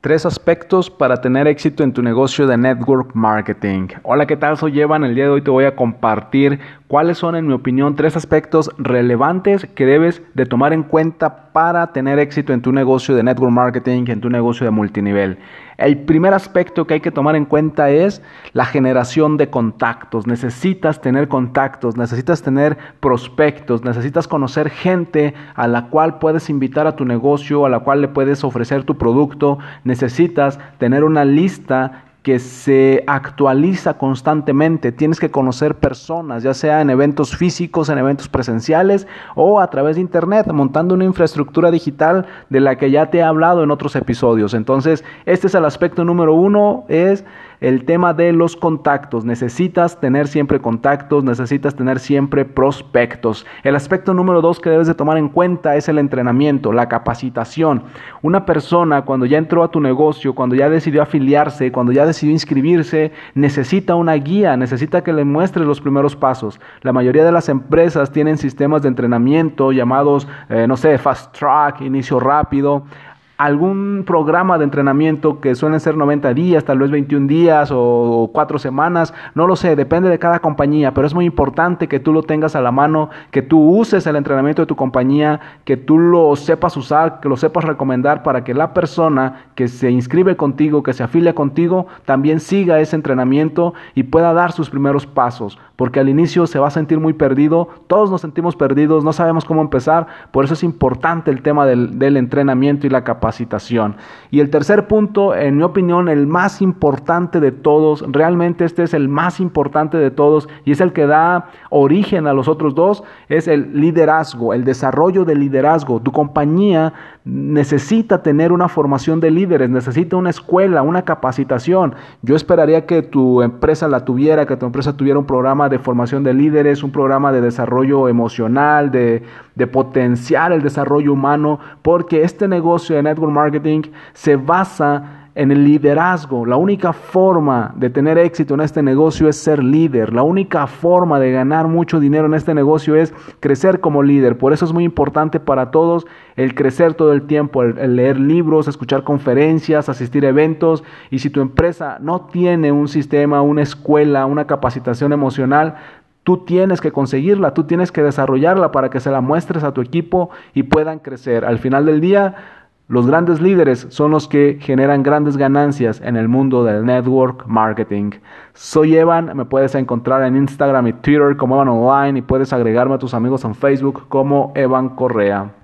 Tres aspectos para tener éxito en tu negocio de network marketing. Hola, ¿qué tal? Soy Evan. El día de hoy te voy a compartir cuáles son, en mi opinión, tres aspectos relevantes que debes de tomar en cuenta para tener éxito en tu negocio de network marketing, en tu negocio de multinivel. El primer aspecto que hay que tomar en cuenta es la generación de contactos. Necesitas tener contactos, necesitas tener prospectos, necesitas conocer gente a la cual puedes invitar a tu negocio, a la cual le puedes ofrecer tu producto. Necesitas tener una lista que se actualiza constantemente. Tienes que conocer personas, ya sea en eventos físicos, en eventos presenciales o a través de Internet, montando una infraestructura digital de la que ya te he hablado en otros episodios. Entonces, este es el aspecto número uno, es el tema de los contactos. Necesitas tener siempre contactos, necesitas tener siempre prospectos. El aspecto número dos que debes de tomar en cuenta es el entrenamiento, la capacitación. Una persona cuando ya entró a tu negocio, cuando ya decidió afiliarse, cuando ya decidió inscribirse, necesita una guía, necesita que le muestres los primeros pasos. La mayoría de las empresas tienen sistemas de entrenamiento llamados, eh, no sé, fast track, inicio rápido algún programa de entrenamiento que suelen ser 90 días, tal vez 21 días o 4 semanas, no lo sé, depende de cada compañía, pero es muy importante que tú lo tengas a la mano, que tú uses el entrenamiento de tu compañía, que tú lo sepas usar, que lo sepas recomendar para que la persona que se inscribe contigo, que se afilia contigo, también siga ese entrenamiento y pueda dar sus primeros pasos, porque al inicio se va a sentir muy perdido, todos nos sentimos perdidos, no sabemos cómo empezar, por eso es importante el tema del, del entrenamiento y la capacidad capacitación. Y el tercer punto, en mi opinión, el más importante de todos, realmente este es el más importante de todos y es el que da origen a los otros dos, es el liderazgo, el desarrollo del liderazgo. Tu compañía necesita tener una formación de líderes, necesita una escuela, una capacitación. Yo esperaría que tu empresa la tuviera, que tu empresa tuviera un programa de formación de líderes, un programa de desarrollo emocional, de, potenciar el desarrollo humano, porque este negocio de marketing se basa en el liderazgo. La única forma de tener éxito en este negocio es ser líder. La única forma de ganar mucho dinero en este negocio es crecer como líder. Por eso es muy importante para todos el crecer todo el tiempo, el, leer libros, escuchar conferencias, asistir a eventos. Y si tu empresa no tiene un sistema, una escuela, una capacitación emocional, Tú tienes que conseguirla, tú tienes que desarrollarla para que se la muestres a tu equipo y puedan crecer. Al final del día, los grandes líderes son los que generan grandes ganancias en el mundo del network marketing. Soy Evan, me puedes encontrar en Instagram y Twitter como Evan Online y puedes agregarme a tus amigos en Facebook como Evan Correa.